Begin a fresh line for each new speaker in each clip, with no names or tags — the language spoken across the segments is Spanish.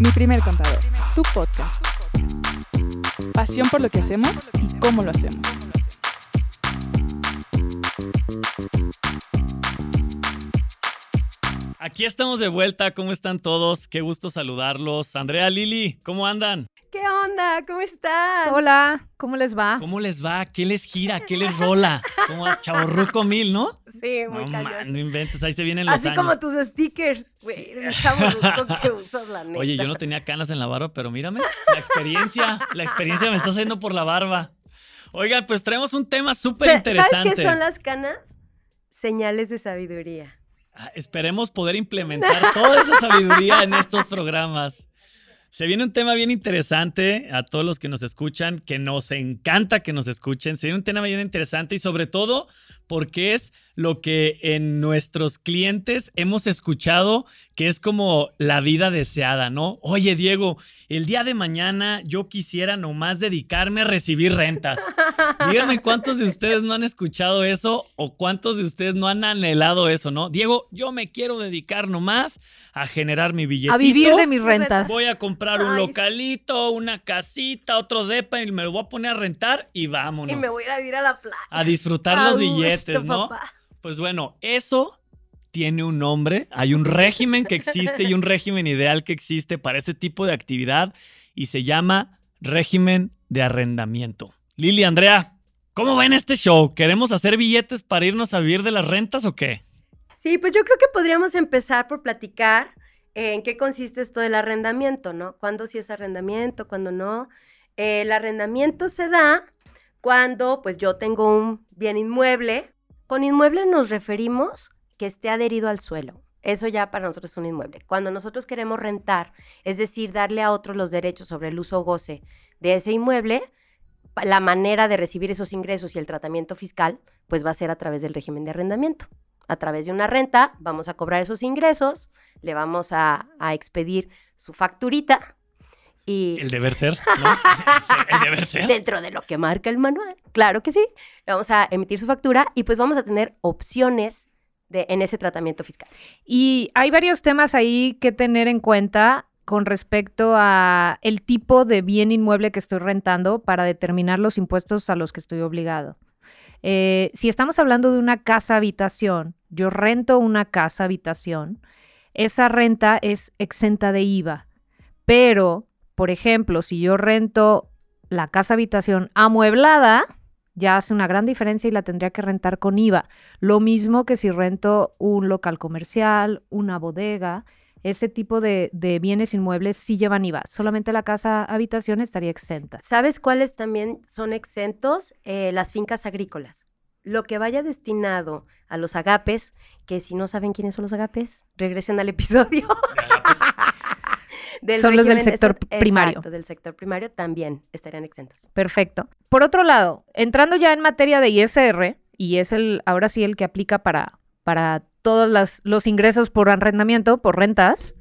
Mi primer contador, tu podcast. Pasión por lo que hacemos y cómo lo hacemos.
Aquí estamos de vuelta, ¿cómo están todos? Qué gusto saludarlos. Andrea, Lili, ¿cómo andan?
¿Qué onda? ¿Cómo están?
Hola, ¿cómo les va?
¿Cómo les va? ¿Qué les gira? ¿Qué les rola? ¿Cómo vas? Chaborruco mil, ¿no?
Sí, muy
no, man, no inventes, ahí se vienen los
Así
años.
como tus stickers, güey, de chavorruco que usas, la neta.
Oye, yo no tenía canas en la barba, pero mírame, la experiencia, la experiencia me está haciendo por la barba. Oigan, pues traemos un tema súper
Sa-
interesante.
¿Sabes qué son las canas? Señales de sabiduría.
Ah, Esperemos poder implementar toda esa sabiduría en estos programas. Se viene un tema bien interesante a todos los que nos escuchan, que nos encanta que nos escuchen. Se viene un tema bien interesante y sobre todo porque es lo que en nuestros clientes hemos escuchado que es como la vida deseada, ¿no? Oye, Diego, el día de mañana yo quisiera nomás dedicarme a recibir rentas. Díganme cuántos de ustedes no han escuchado eso o cuántos de ustedes no han anhelado eso, ¿no? Diego, yo me quiero dedicar nomás a generar mi billetito.
A vivir de mis rentas.
Voy a comprar un
Ay,
localito, una casita, otro depa y me lo voy a poner a rentar y vámonos.
Y me voy a ir a vivir a la playa.
A disfrutar
A
los
gusto,
¿no?
papá.
Pues bueno, eso tiene un nombre. Hay un régimen que existe y un régimen ideal que existe para ese tipo de actividad y se llama régimen de arrendamiento. Lili, Andrea, ¿cómo ven este show? ¿Queremos hacer billetes para irnos a vivir de las rentas o qué?
Sí, pues yo creo que podríamos empezar por platicar en qué consiste esto del arrendamiento, ¿no? ¿Cuándo sí es arrendamiento, cuándo no? Eh, el arrendamiento se da cuando pues yo tengo un bien inmueble. Con inmueble nos referimos que esté adherido al suelo. Eso ya para nosotros es un inmueble. Cuando nosotros queremos rentar, es decir, darle a otros los derechos sobre el uso o goce de ese inmueble, la manera de recibir esos ingresos y el tratamiento fiscal, pues va a ser a través del régimen de arrendamiento a través de una renta, vamos a cobrar esos ingresos, le vamos a, a expedir su facturita y
El deber ser, ¿no? El deber ser.
dentro de lo que marca el manual, claro que sí, le vamos a emitir su factura y pues vamos a tener opciones de, en ese tratamiento fiscal.
Y hay varios temas ahí que tener en cuenta con respecto a el tipo de bien inmueble que estoy rentando para determinar los impuestos a los que estoy obligado. Eh, si estamos hablando de una casa habitación, yo rento una casa habitación, esa renta es exenta de IVA. Pero, por ejemplo, si yo rento la casa habitación amueblada, ya hace una gran diferencia y la tendría que rentar con IVA. Lo mismo que si rento un local comercial, una bodega, ese tipo de, de bienes inmuebles sí llevan IVA. Solamente la casa habitación estaría exenta.
¿Sabes cuáles también son exentos? Eh, las fincas agrícolas. Lo que vaya destinado a los agapes, que si no saben quiénes son los agapes, regresen al episodio. del
Son los del sector primario.
Del sector primario también estarían exentos.
Perfecto. Por otro lado, entrando ya en materia de ISR, y es el ahora sí el que aplica para, para todos las- los ingresos por arrendamiento, por rentas,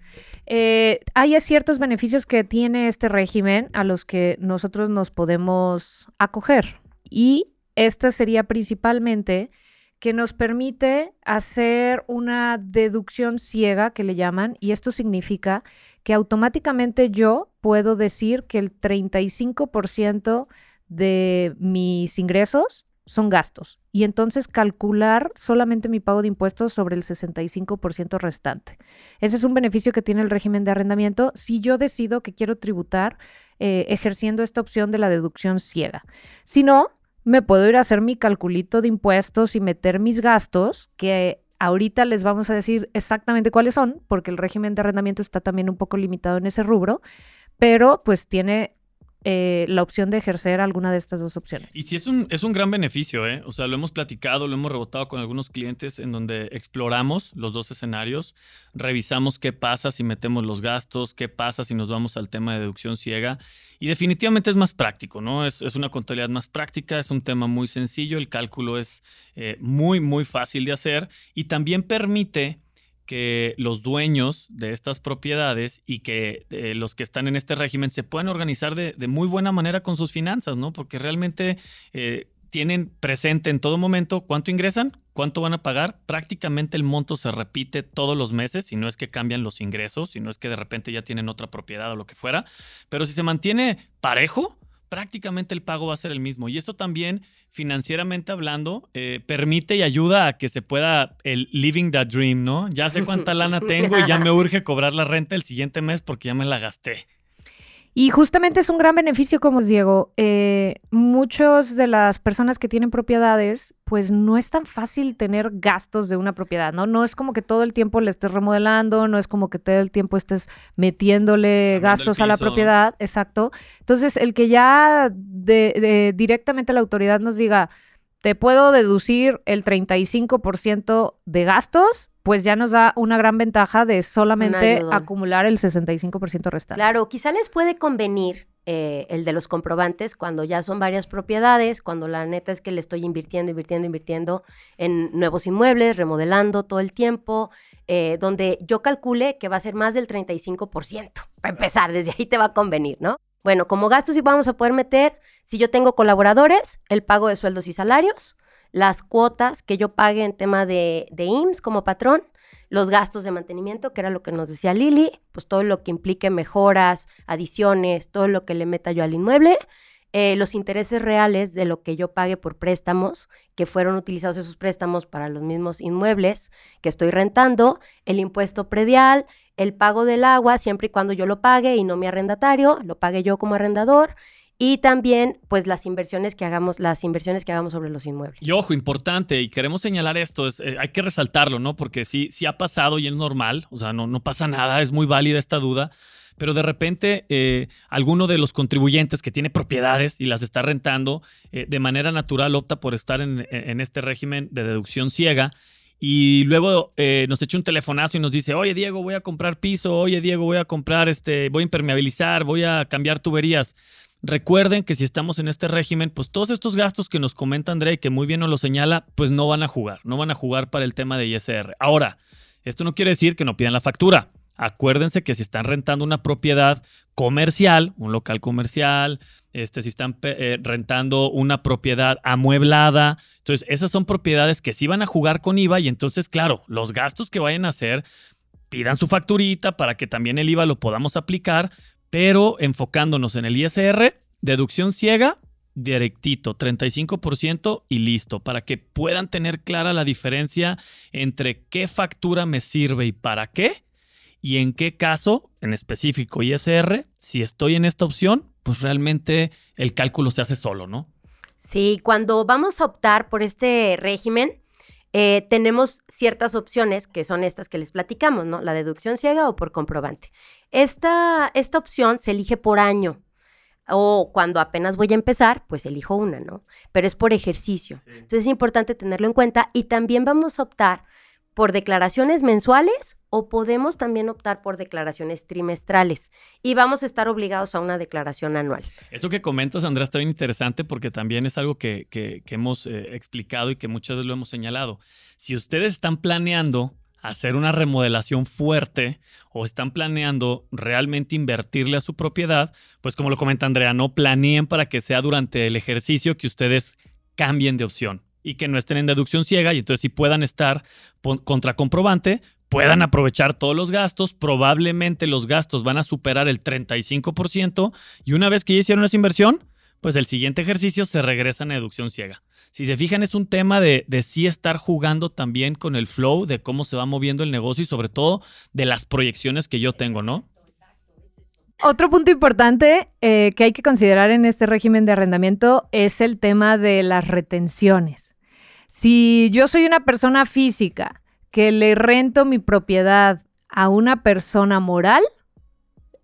eh, hay ciertos beneficios que tiene este régimen a los que nosotros nos podemos acoger. Y esta sería principalmente que nos permite hacer una deducción ciega, que le llaman, y esto significa que automáticamente yo puedo decir que el 35% de mis ingresos son gastos y entonces calcular solamente mi pago de impuestos sobre el 65% restante. Ese es un beneficio que tiene el régimen de arrendamiento si yo decido que quiero tributar eh, ejerciendo esta opción de la deducción ciega. Si no, me puedo ir a hacer mi calculito de impuestos y meter mis gastos que ahorita les vamos a decir exactamente cuáles son, porque el régimen de arrendamiento está también un poco limitado en ese rubro, pero pues tiene eh, la opción de ejercer alguna de estas dos opciones.
Y sí es un, es un gran beneficio, ¿eh? O sea, lo hemos platicado, lo hemos rebotado con algunos clientes en donde exploramos los dos escenarios, revisamos qué pasa si metemos los gastos, qué pasa si nos vamos al tema de deducción ciega. Y definitivamente es más práctico, ¿no? Es, es una contabilidad más práctica, es un tema muy sencillo, el cálculo es eh, muy, muy fácil de hacer y también permite que los dueños de estas propiedades y que eh, los que están en este régimen se puedan organizar de, muy buena manera con sus finanzas, ¿no? Porque realmente eh, tienen presente en todo momento cuánto ingresan, cuánto van a pagar. Prácticamente el monto se repite todos los meses, y no es que cambian los ingresos, y no es que de repente ya tienen otra propiedad o lo que fuera. Pero si se mantiene parejo, prácticamente el pago va a ser el mismo. Y esto también, financieramente hablando, eh, permite y ayuda a que se pueda el living the dream, ¿no? Ya sé cuánta lana tengo y ya me urge cobrar la renta el siguiente mes porque ya me la gasté.
Y justamente es un gran beneficio, como os Diego. Eh, muchos de las personas que tienen propiedades, pues no es tan fácil tener gastos de una propiedad, ¿no? No es como que todo el tiempo le estés remodelando, no es como que todo el tiempo estés metiéndole gastos a la propiedad, exacto. Entonces, el que ya de, directamente la autoridad nos diga, te puedo deducir el 35% de gastos, pues ya nos da una gran ventaja de solamente acumular el 65% restante.
Claro, quizá les puede convenir eh, el de los comprobantes cuando ya son varias propiedades, cuando la neta es que le estoy invirtiendo, invirtiendo, invirtiendo en nuevos inmuebles, remodelando todo el tiempo, eh, donde yo calcule que va a ser más del 35%. Para empezar, desde ahí te va a convenir, ¿no? Bueno, como gastos sí vamos a poder meter, si yo tengo colaboradores, el pago de sueldos y salarios, las cuotas que yo pague en tema de, de IMSS como patrón, los gastos de mantenimiento, que era lo que nos decía Lili, pues todo lo que implique mejoras, adiciones, todo lo que le meta yo al inmueble, eh, los intereses reales de lo que yo pague por préstamos, que fueron utilizados esos préstamos para los mismos inmuebles que estoy rentando, el impuesto predial, el pago del agua, siempre y cuando yo lo pague y no mi arrendatario, lo pague yo como arrendador, y también pues las inversiones que hagamos, las inversiones que hagamos sobre los inmuebles.
Y ojo, importante, y queremos señalar esto, es, eh, hay que resaltarlo, ¿no? Porque sí, sí ha pasado y es normal, o sea, no, no pasa nada, es muy válida esta duda, pero de repente eh, alguno de los contribuyentes que tiene propiedades y las está rentando, eh, de manera natural opta por estar en, en, este régimen de deducción ciega. Y luego nos echa un telefonazo y nos dice, oye Diego, voy a comprar piso, oye Diego, voy a comprar, este, voy a impermeabilizar, voy a cambiar tuberías. Recuerden que si estamos en este régimen, pues todos estos gastos que nos comenta André que muy bien nos lo señala, pues no van a jugar, no van a jugar para el tema de ISR. Ahora, esto no quiere decir que no pidan la factura. Acuérdense que si están rentando una propiedad comercial, un local comercial, este, si están eh, rentando una propiedad amueblada, entonces esas son propiedades que sí van a jugar con IVA y entonces, claro, los gastos que vayan a hacer, pidan su facturita para que también el IVA lo podamos aplicar, pero enfocándonos en el ISR, deducción ciega, directito, 35% y listo, para que puedan tener clara la diferencia entre qué factura me sirve y para qué, y en qué caso, en específico ISR, si estoy en esta opción, pues realmente el cálculo se hace solo, ¿no?
Sí, cuando vamos a optar por este régimen, eh, tenemos ciertas opciones que son estas que les platicamos, ¿no? La deducción ciega o por comprobante. Esta, esta opción se elige por año o cuando apenas voy a empezar, pues elijo una, ¿no? Pero es por ejercicio. Entonces es importante tenerlo en cuenta y también vamos a optar por declaraciones mensuales o podemos también optar por declaraciones trimestrales y vamos a estar obligados a una declaración anual.
Eso que comentas, Andrea, está bien interesante porque también es algo que, hemos eh, explicado y que muchas veces lo hemos señalado. Si ustedes están planeando hacer una remodelación fuerte o están planeando realmente invertirle a su propiedad, pues como lo comenta Andrea, no planeen para que sea durante el ejercicio que ustedes cambien de opción y que no estén en deducción ciega y entonces si puedan estar contra comprobante, puedan aprovechar todos los gastos, probablemente los gastos van a superar el 35% y una vez que ya hicieron esa inversión, pues el siguiente ejercicio se regresa a deducción ciega. Si se fijan, es un tema de, de sí estar jugando también con el flow, de cómo se va moviendo el negocio y sobre todo de las proyecciones que yo tengo, ¿no?
Otro punto importante eh, que hay que considerar en este régimen de arrendamiento es el tema de las retenciones. Si yo soy una persona física que le rento mi propiedad a una persona moral,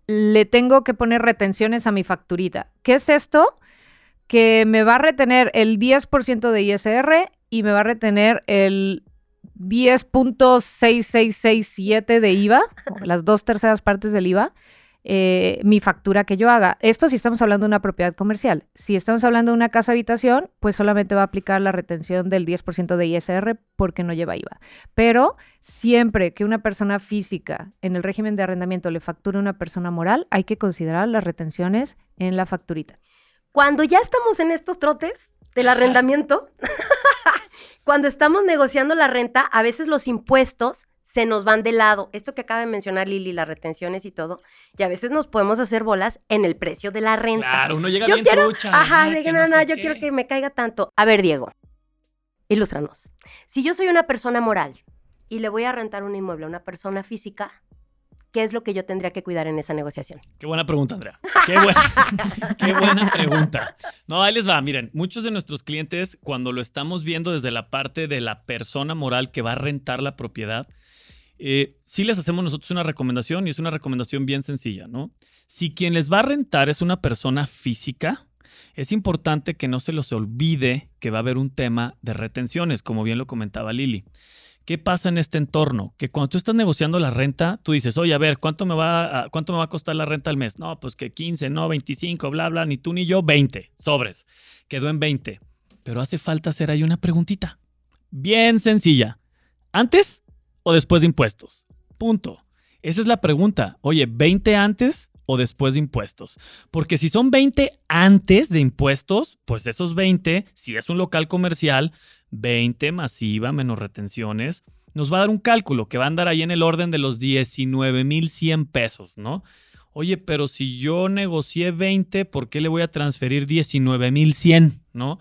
le tengo que poner retenciones a mi facturita. ¿Qué es esto? Que me va a retener el 10% de ISR y me va a retener el 10.6667 de IVA, las dos terceras partes del IVA, eh, mi factura que yo haga. Esto si estamos hablando de una propiedad comercial. Si estamos hablando de una casa habitación, pues solamente va a aplicar la retención del 10% de ISR porque no lleva IVA. Pero siempre que una persona física en el régimen de arrendamiento le facture a una persona moral, hay que considerar las retenciones en la facturita.
Cuando ya estamos en estos trotes, del arrendamiento, cuando estamos negociando la renta, a veces los impuestos se nos van de lado. Esto que acaba de mencionar Lili, las retenciones y todo, y a veces nos podemos hacer bolas en el precio de la renta.
Claro, uno llega
yo
bien
quiero,
trucha.
ajá, de
que
no, no, yo
qué.
quiero que me caiga tanto. A ver, Diego, ilústranos. Si yo soy una persona moral y le voy a rentar un inmueble a una persona física, ¿qué es lo que yo tendría que cuidar en esa negociación?
Qué buena pregunta, Andrea. Qué buena, pregunta. No, ahí les va. Miren, muchos de nuestros clientes, cuando lo estamos viendo desde la parte de la persona moral que va a rentar la propiedad, eh, sí les hacemos nosotros una recomendación y es una recomendación bien sencilla, ¿no? Si quien les va a rentar es una persona física, es importante que no se los olvide que va a haber un tema de retenciones, como bien lo comentaba Lili. ¿Qué pasa en este entorno? Que cuando tú estás negociando la renta, tú dices, oye, a ver, ¿cuánto me va a, cuánto me va a costar la renta al mes? No, pues que 15, no, 25, bla, bla, ni tú ni yo, 20, sobres. Quedó en 20. Pero hace falta hacer ahí una preguntita. Bien sencilla. ¿Antes o después de impuestos? Punto. Esa es la pregunta. Oye, ¿20 antes o después de impuestos? Porque si son 20 antes de impuestos, pues esos 20, si es un local comercial, 20 masiva menos retenciones, nos va a dar un cálculo que va a andar ahí en el orden de los 19,100 pesos, ¿no? Oye, pero si yo negocié 20, ¿por qué le voy a transferir 19,100, ¿no?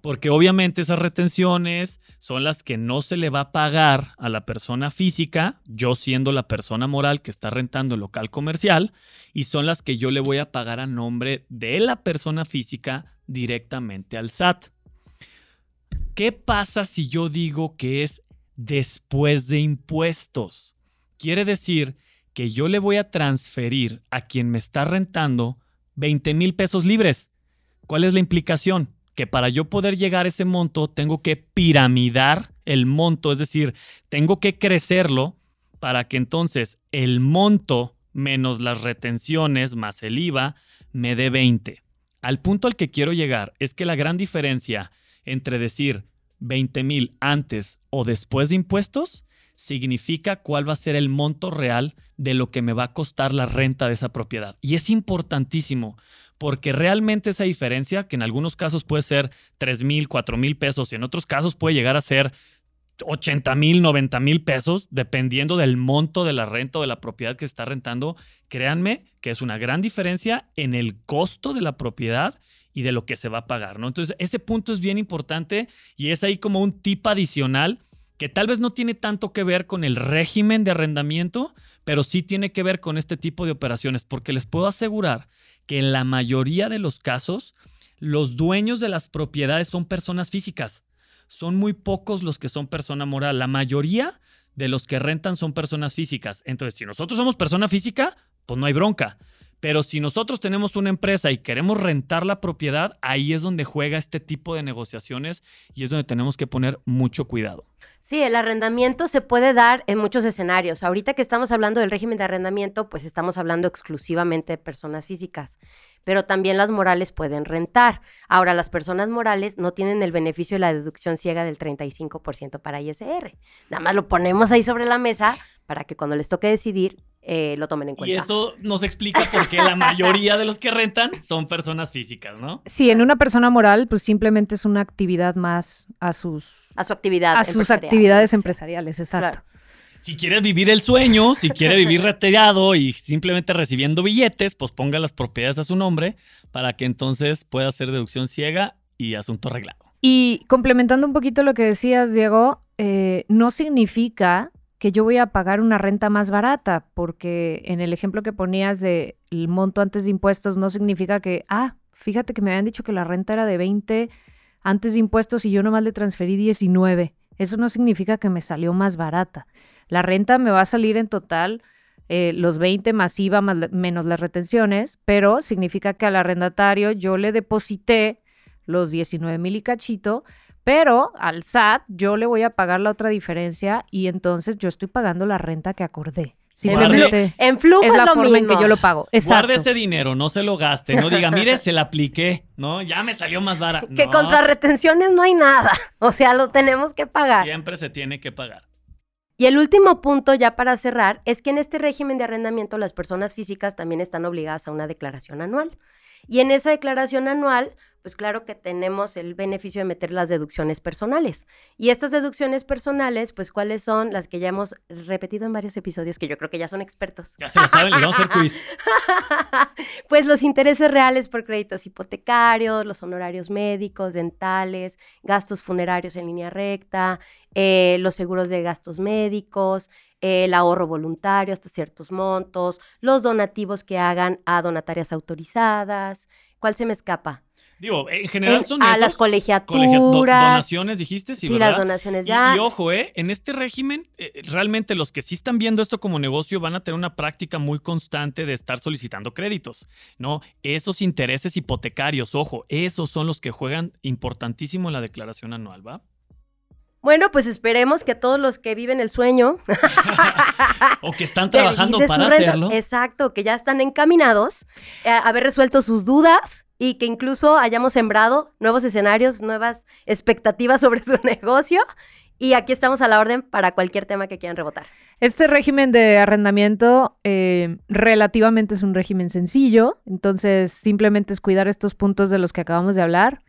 Porque obviamente esas retenciones son las que no se le va a pagar a la persona física, yo siendo la persona moral que está rentando el local comercial, y son las que yo le voy a pagar a nombre de la persona física directamente al SAT. ¿Qué pasa si yo digo que es después de impuestos? Quiere decir que yo le voy a transferir a quien me está rentando 20 mil pesos libres. ¿Cuál es la implicación? Que para yo poder llegar a ese monto tengo que piramidar el monto, es decir, tengo que crecerlo para que entonces el monto menos las retenciones más el IVA me dé 20. Al punto al que quiero llegar es que la gran diferencia entre decir 20 mil antes o después de impuestos significa cuál va a ser el monto real de lo que me va a costar la renta de esa propiedad. Y es importantísimo porque realmente esa diferencia, que en algunos casos puede ser 3 mil, 4 mil pesos y en otros casos puede llegar a ser 80 mil, 90 mil pesos, dependiendo del monto de la renta o de la propiedad que está rentando, créanme que es una gran diferencia en el costo de la propiedad y de lo que se va a pagar, ¿no? Entonces, ese punto es bien importante y es ahí como un tip adicional que tal vez no tiene tanto que ver con el régimen de arrendamiento, pero sí tiene que ver con este tipo de operaciones, porque les puedo asegurar que en la mayoría de los casos, los dueños de las propiedades son personas físicas. Son muy pocos los que son persona moral. La mayoría de los que rentan son personas físicas. Entonces, si nosotros somos persona física, pues no hay bronca. Pero si nosotros tenemos una empresa y queremos rentar la propiedad, ahí es donde juega este tipo de negociaciones y es donde tenemos que poner mucho cuidado.
Sí, el arrendamiento se puede dar en muchos escenarios. Ahorita que estamos hablando del régimen de arrendamiento, pues estamos hablando exclusivamente de personas físicas, pero también las morales pueden rentar. Ahora, las personas morales no tienen el beneficio de la deducción ciega del 35% para ISR. Nada más lo ponemos ahí sobre la mesa para que cuando les toque decidir, eh, lo tomen en cuenta.
Y eso nos explica por qué la mayoría de los que rentan son personas físicas, ¿no?
Sí, en una persona moral, pues simplemente es una actividad más a sus,
A su actividad.
a sus actividades
Sí.
empresariales, exacto.
Claro.
Si quieres vivir el sueño, si quiere vivir retirado y simplemente recibiendo billetes, pues ponga las propiedades a su nombre para que entonces pueda hacer deducción ciega y asunto arreglado.
Y complementando un poquito lo que decías, Diego, eh, no significa que yo voy a pagar una renta más barata, porque en el ejemplo que ponías de el monto antes de impuestos no significa que, ah, fíjate que me habían dicho que la renta era de 20 antes de impuestos y yo nomás le transferí 19. Eso no significa que me salió más barata. La renta me va a salir en total eh, los 20 más IVA menos las retenciones, pero significa que al arrendatario yo le deposité los 19 mil y cachito, pero al SAT yo le voy a pagar la otra diferencia y entonces yo estoy pagando la renta que acordé. Simplemente
En flujo
es la
lo
forma en
mismo.
que yo lo pago. Exacto.
Guarde ese dinero, no se lo gaste, no diga, mire, se la apliqué, ¿no? Ya me salió más barato.
Que
No,
contra retenciones no hay nada. O sea, lo tenemos que pagar.
Siempre se tiene que pagar.
Y el último punto, ya para cerrar, es que en este régimen de arrendamiento las personas físicas también están obligadas a una declaración anual. Y en esa declaración anual, pues claro que tenemos el beneficio de meter las deducciones personales. Y estas deducciones personales, pues cuáles son las que ya hemos repetido en varios episodios, que yo creo que ya son expertos.
Ya se lo saben, les vamos a hacer quiz.
pues los intereses reales por créditos hipotecarios, los honorarios médicos, dentales, gastos funerarios en línea recta, eh, los seguros de gastos médicos, el ahorro voluntario hasta ciertos montos, los donativos que hagan a donatarias autorizadas. ¿Cuál se me escapa?
Digo, en general son
a
esos.
las
colegia-
colegiaturas.
do- donaciones, dijiste, sí,
sí,
¿verdad?
las donaciones ya.
Y, ojo, ¿eh? En este régimen, eh, realmente los que sí están viendo esto como negocio van a tener una práctica muy constante de estar solicitando créditos, ¿no? Esos intereses hipotecarios, ojo, esos son los que juegan importantísimo en la declaración anual, ¿va?
Bueno, pues esperemos que todos los que viven el sueño
O que están trabajando para hacerlo.
Exacto, que ya están encaminados a haber resuelto sus dudas y que incluso hayamos sembrado nuevos escenarios, nuevas expectativas sobre su negocio. Y aquí estamos a la orden para cualquier tema que quieran rebotar.
Este régimen de arrendamiento eh, relativamente es un régimen sencillo, entonces simplemente es cuidar estos puntos de los que acabamos de hablar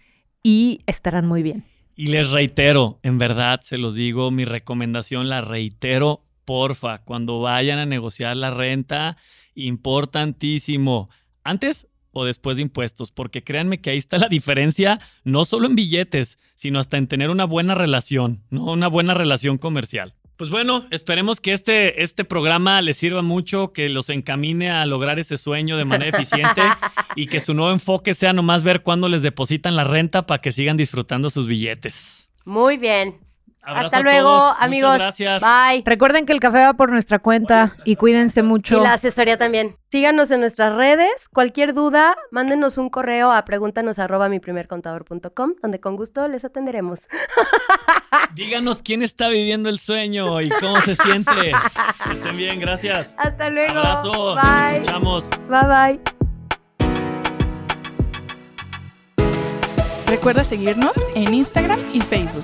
y estarán muy bien.
Y les reitero, en verdad se los digo, mi recomendación la reitero, porfa, cuando vayan a negociar la renta, importantísimo, antes o después de impuestos, porque créanme que ahí está la diferencia, no solo en billetes, sino hasta en tener una buena relación, ¿no? Una buena relación comercial. Pues bueno, esperemos que este, este programa les sirva mucho, que los encamine a lograr ese sueño de manera eficiente y que su nuevo enfoque sea nomás ver cuándo les depositan la renta para que sigan disfrutando sus billetes.
Muy bien.
Abrazo
Hasta
a
luego,
todos. Muchas
amigos.
gracias.
Bye.
Recuerden que el café va por nuestra cuenta y cuídense mucho.
Y la asesoría también. Síganos en nuestras redes. Cualquier duda, mándenos un correo a pregúntanos arroba miprimercontador.com, donde con gusto les atenderemos.
Díganos quién está viviendo el sueño y cómo se siente. Que estén bien, gracias.
Hasta luego.
Abrazo. Nos
Bye.
escuchamos.
Bye bye.
Recuerda seguirnos en Instagram y Facebook.